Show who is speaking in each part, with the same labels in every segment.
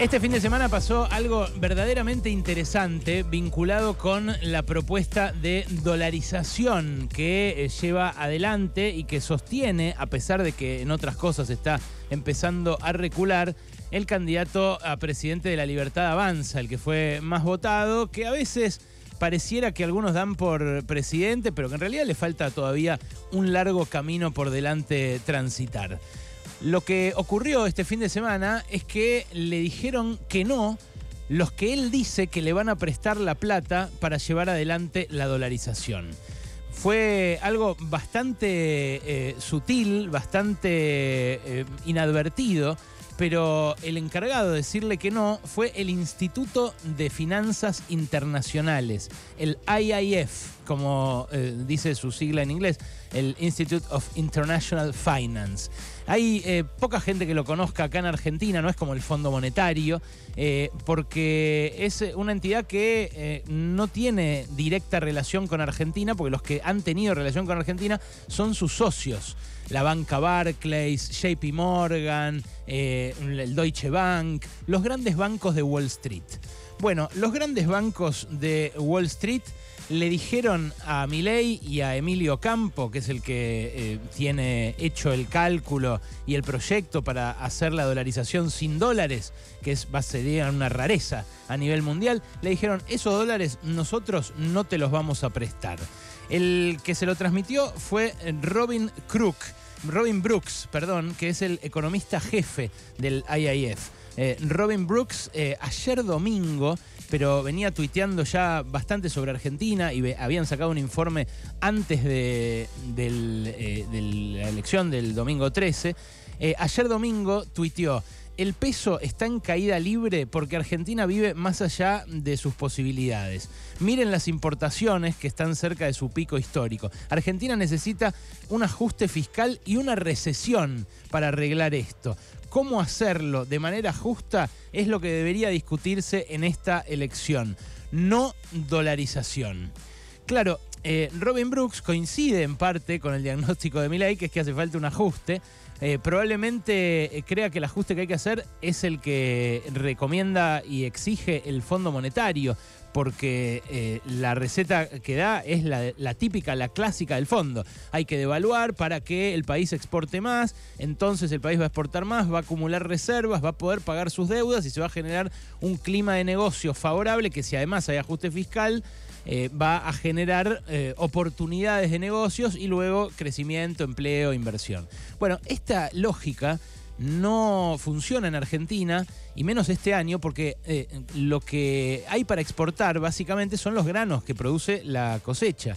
Speaker 1: Este fin de semana pasó algo verdaderamente interesante vinculado con la propuesta de dolarización que eh, lleva adelante y que sostiene, a pesar de que en otras cosas está empezando a recular, el candidato a presidente de la Libertad Avanza, el que fue más votado, que a veces pareciera que algunos dan por presidente, pero que en realidad le falta todavía un largo camino por delante transitar. Lo que ocurrió este fin de semana es que le dijeron que no los que él dice que le van a prestar la plata para llevar adelante la dolarización. Fue algo bastante eh, sutil, bastante eh, inadvertido, pero el encargado de decirle que no fue el Instituto de Finanzas Internacionales, el IIF, como eh, dice su sigla en inglés, el Institute of International Finance. Hay eh, poca gente que lo conozca acá en Argentina, no es como el Fondo Monetario, eh, porque es una entidad que eh, no tiene directa relación con Argentina, porque los que han tenido relación con Argentina son sus socios. La banca Barclays, JP Morgan, el Deutsche Bank, los grandes bancos de Wall Street. Bueno, los grandes bancos de Wall Street le dijeron a Milei y a Emilio Campo, que es el que eh, tiene hecho el cálculo y el proyecto para hacer la dolarización sin dólares, que es, va a ser una rareza a nivel mundial, le dijeron, esos dólares nosotros no te los vamos a prestar. El que se lo transmitió fue Robin Crook, Robin Brooks, perdón, que es el economista jefe del IIF. Eh, Robin Brooks eh, ayer domingo pero venía tuiteando ya bastante sobre Argentina y habían sacado un informe antes de, eh, la elección del domingo 13. Eh, ayer domingo tuiteó, el peso está en caída libre porque Argentina vive más allá de sus posibilidades. Miren las importaciones que están cerca de su pico histórico. Argentina necesita un ajuste fiscal y una recesión para arreglar esto cómo hacerlo de manera justa es lo que debería discutirse en esta elección, no dolarización. Claro, eh, Robin Brooks coincide en parte con el diagnóstico de Milley, que es que hace falta un ajuste. Eh, probablemente eh, crea que el ajuste que hay que hacer es el que recomienda y exige el Fondo Monetario, porque eh, la receta que da es la, típica, la clásica del fondo. Hay que devaluar para que el país exporte más, entonces el país va a exportar más, va a acumular reservas, va a poder pagar sus deudas y se va a generar un clima de negocio favorable que si además hay ajuste fiscal, eh, va a generar eh, oportunidades de negocios y luego crecimiento, empleo, inversión. Bueno, esta lógica no funciona en Argentina, y menos este año, porque eh, lo que hay para exportar básicamente son los granos que produce la cosecha.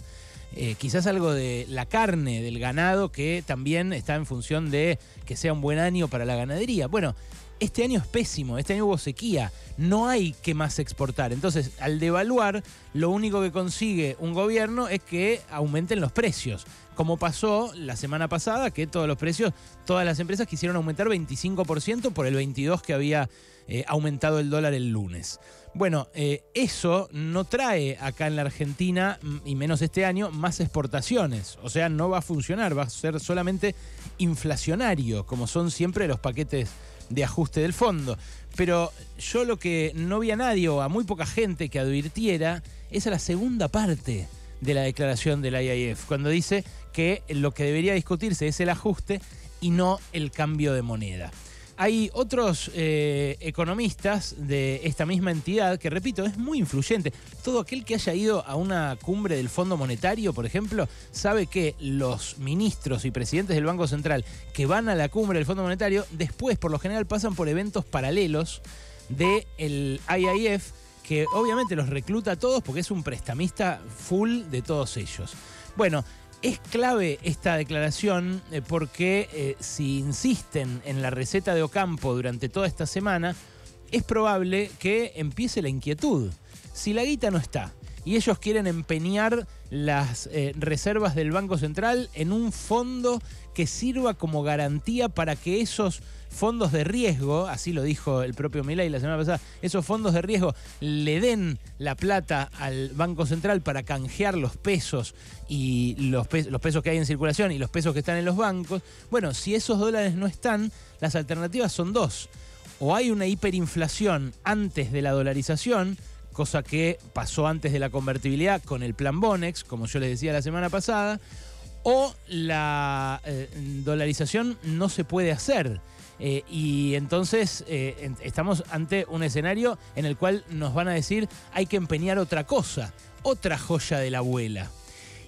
Speaker 1: Eh, quizás algo de la carne del ganado que también está en función de que sea un buen año para la ganadería. Bueno, este año es pésimo, este año hubo sequía, no hay que más exportar. Entonces, al devaluar, lo único que consigue un gobierno es que aumenten los precios como pasó la semana pasada, que todos los precios, todas las empresas quisieron aumentar 25% por el 22% que había eh, aumentado el dólar el lunes. Bueno, eh, eso no trae acá en la Argentina, mm, y menos este año, más exportaciones. O sea, no va a funcionar, va a ser solamente inflacionario, como son siempre los paquetes de ajuste del fondo. Pero yo lo que no vi a nadie o a muy poca gente que advirtiera es a la segunda parte de la declaración del IIF, cuando dice que lo que debería discutirse es el ajuste y no el cambio de moneda. Hay otros eh, economistas de esta misma entidad que, repito, es muy influyente. Todo aquel que haya ido a una cumbre del Fondo Monetario, por ejemplo, sabe que los ministros y presidentes del Banco Central que van a la cumbre del Fondo Monetario, después, por lo general, pasan por eventos paralelos del IIF que obviamente los recluta a todos porque es un prestamista full de todos ellos. Bueno, es clave esta declaración eh, porque eh, si insisten en la receta de Ocampo durante toda esta semana, es probable que empiece la inquietud. Si la guita no está y ellos quieren empeñar las eh, reservas del Banco Central en un fondo que sirva como garantía para que esos fondos de riesgo, así lo dijo el propio Milei la semana pasada, esos fondos de riesgo le den la plata al Banco Central para canjear los pesos y los, los pesos que hay en circulación y los pesos que están en los bancos. Bueno, si esos dólares no están, las alternativas son dos o hay una hiperinflación antes de la dolarización, cosa que pasó antes de la convertibilidad con el plan Bonex, como yo les decía la semana pasada, o la eh, dolarización no se puede hacer. Eh, y entonces eh, estamos ante un escenario en el cual nos van a decir hay que empeñar otra cosa, otra joya de la abuela.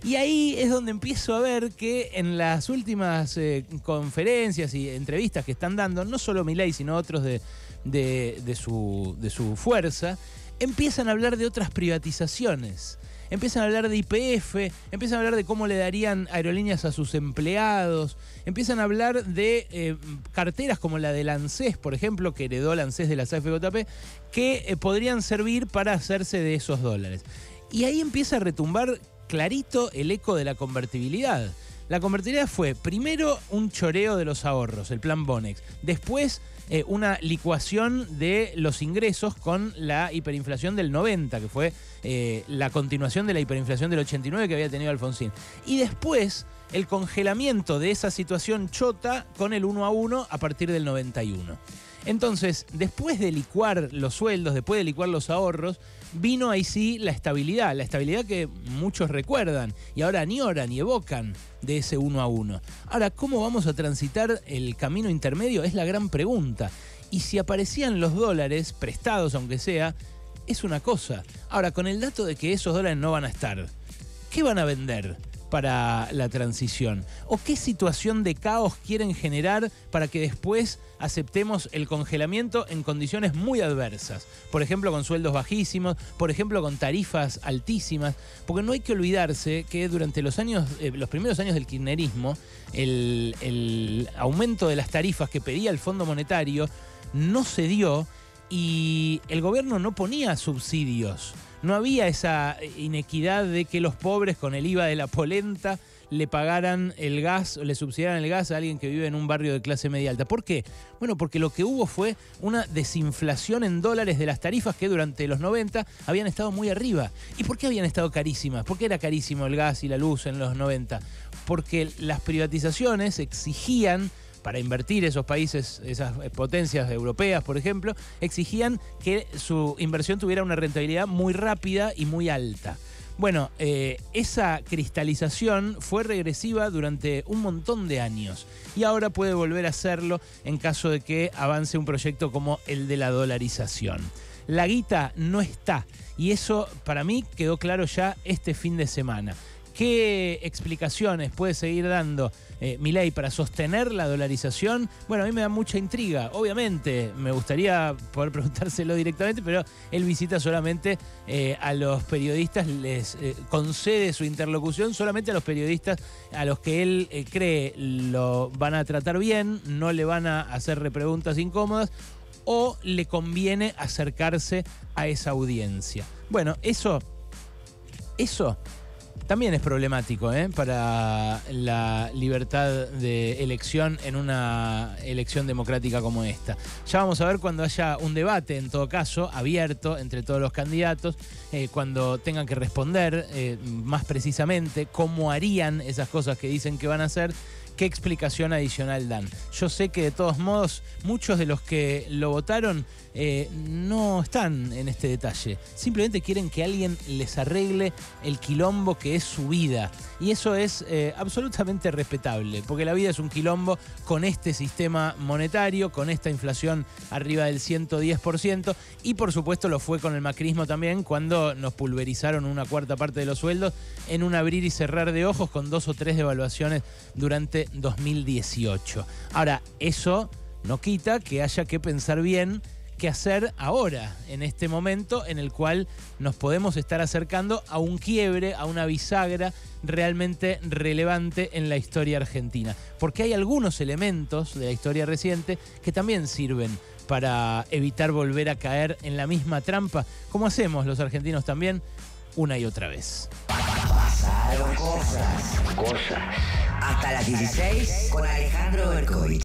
Speaker 1: Y ahí es donde empiezo a ver que en las últimas eh, conferencias y entrevistas que están dando, no solo Milei, sino otros de, de, su, de su fuerza, empiezan a hablar de otras privatizaciones empiezan a hablar de IPF, empiezan a hablar de cómo le darían aerolíneas a sus empleados, empiezan a hablar de eh, carteras como la de ANSES, por ejemplo, que heredó ANSES de la AFJP, que eh, podrían servir para hacerse de esos dólares. Y ahí empieza a retumbar clarito el eco de la convertibilidad. La convertibilidad fue primero un choreo de los ahorros, el plan Bonex. Después eh, una licuación de los ingresos con la hiperinflación del 90, que fue eh, la continuación de la hiperinflación del 89 que había tenido Alfonsín. Y después el congelamiento de esa situación chota con el 1 a 1 a partir del 91. Entonces, después de licuar los sueldos, después de licuar los ahorros, vino ahí sí la estabilidad, la estabilidad que muchos recuerdan y ahora añoran y evocan de ese uno a uno. Ahora, ¿cómo vamos a transitar el camino intermedio? Es la gran pregunta. Y si aparecían los dólares, prestados aunque sea, es una cosa. Ahora, con el dato de que esos dólares no van a estar, ¿qué van a vender? Para la transición? ¿O qué situación de caos quieren generar para que después aceptemos el congelamiento en condiciones muy adversas? Por ejemplo, con sueldos bajísimos, por ejemplo, con tarifas altísimas, porque no hay que olvidarse que durante los años, eh, los primeros años del kirchnerismo, el, el aumento de las tarifas que pedía el Fondo Monetario no se dio y el gobierno no ponía subsidios no había esa inequidad de que los pobres con el IVA de la polenta le pagaran el gas o le subsidiaran el gas a alguien que vive en un barrio de clase media alta. ¿Por qué? Bueno, porque lo que hubo fue una desinflación en dólares de las tarifas que durante los 90 habían estado muy arriba. ¿Y por qué habían estado carísimas? ¿Por qué era carísimo el gas y la luz en los 90? Porque las privatizaciones exigían para invertir esos países, esas potencias europeas, por ejemplo, exigían que su inversión tuviera una rentabilidad muy rápida y muy alta. Bueno, eh, esa cristalización fue regresiva durante un montón de años y ahora puede volver a hacerlo en caso de que avance un proyecto como el de la dolarización. La guita no está y eso para mí quedó claro ya este fin de semana. ¿Qué explicaciones puede seguir dando eh, para sostener la dolarización? Bueno, a mí me da mucha intriga. Obviamente, me gustaría poder preguntárselo directamente, pero él visita solamente eh, a los periodistas, les eh, concede su interlocución solamente a los periodistas a los que él eh, cree lo van a tratar bien, no le van a hacer repreguntas incómodas o le conviene acercarse a esa audiencia. Bueno, eso, eso también es problemático ¿eh? para la libertad de elección en una elección democrática como esta. Ya vamos a ver cuando haya un debate, en todo caso, abierto entre todos los candidatos, eh, cuando tengan que responder eh, más precisamente cómo harían esas cosas que dicen que van a hacer qué explicación adicional dan. Yo sé que de todos modos muchos de los que lo votaron eh, no están en este detalle. Simplemente quieren que alguien les arregle el quilombo que es su vida. Y eso es eh, absolutamente respetable, porque la vida es un quilombo con este sistema monetario, con esta inflación arriba del 110%, y por supuesto lo fue con el macrismo también, cuando nos pulverizaron una cuarta parte de los sueldos en un abrir y cerrar de ojos con dos o tres devaluaciones durante 2018. Ahora, eso no quita que haya que pensar bien qué hacer ahora, en este momento en el cual nos podemos estar acercando a un quiebre, a una bisagra realmente relevante en la historia argentina. Porque hay algunos elementos de la historia reciente que también sirven para evitar volver a caer en la misma trampa, como hacemos los argentinos también una y otra vez.
Speaker 2: Pasaron cosas. Cosas. Hasta las 16 con Alejandro Berkovich.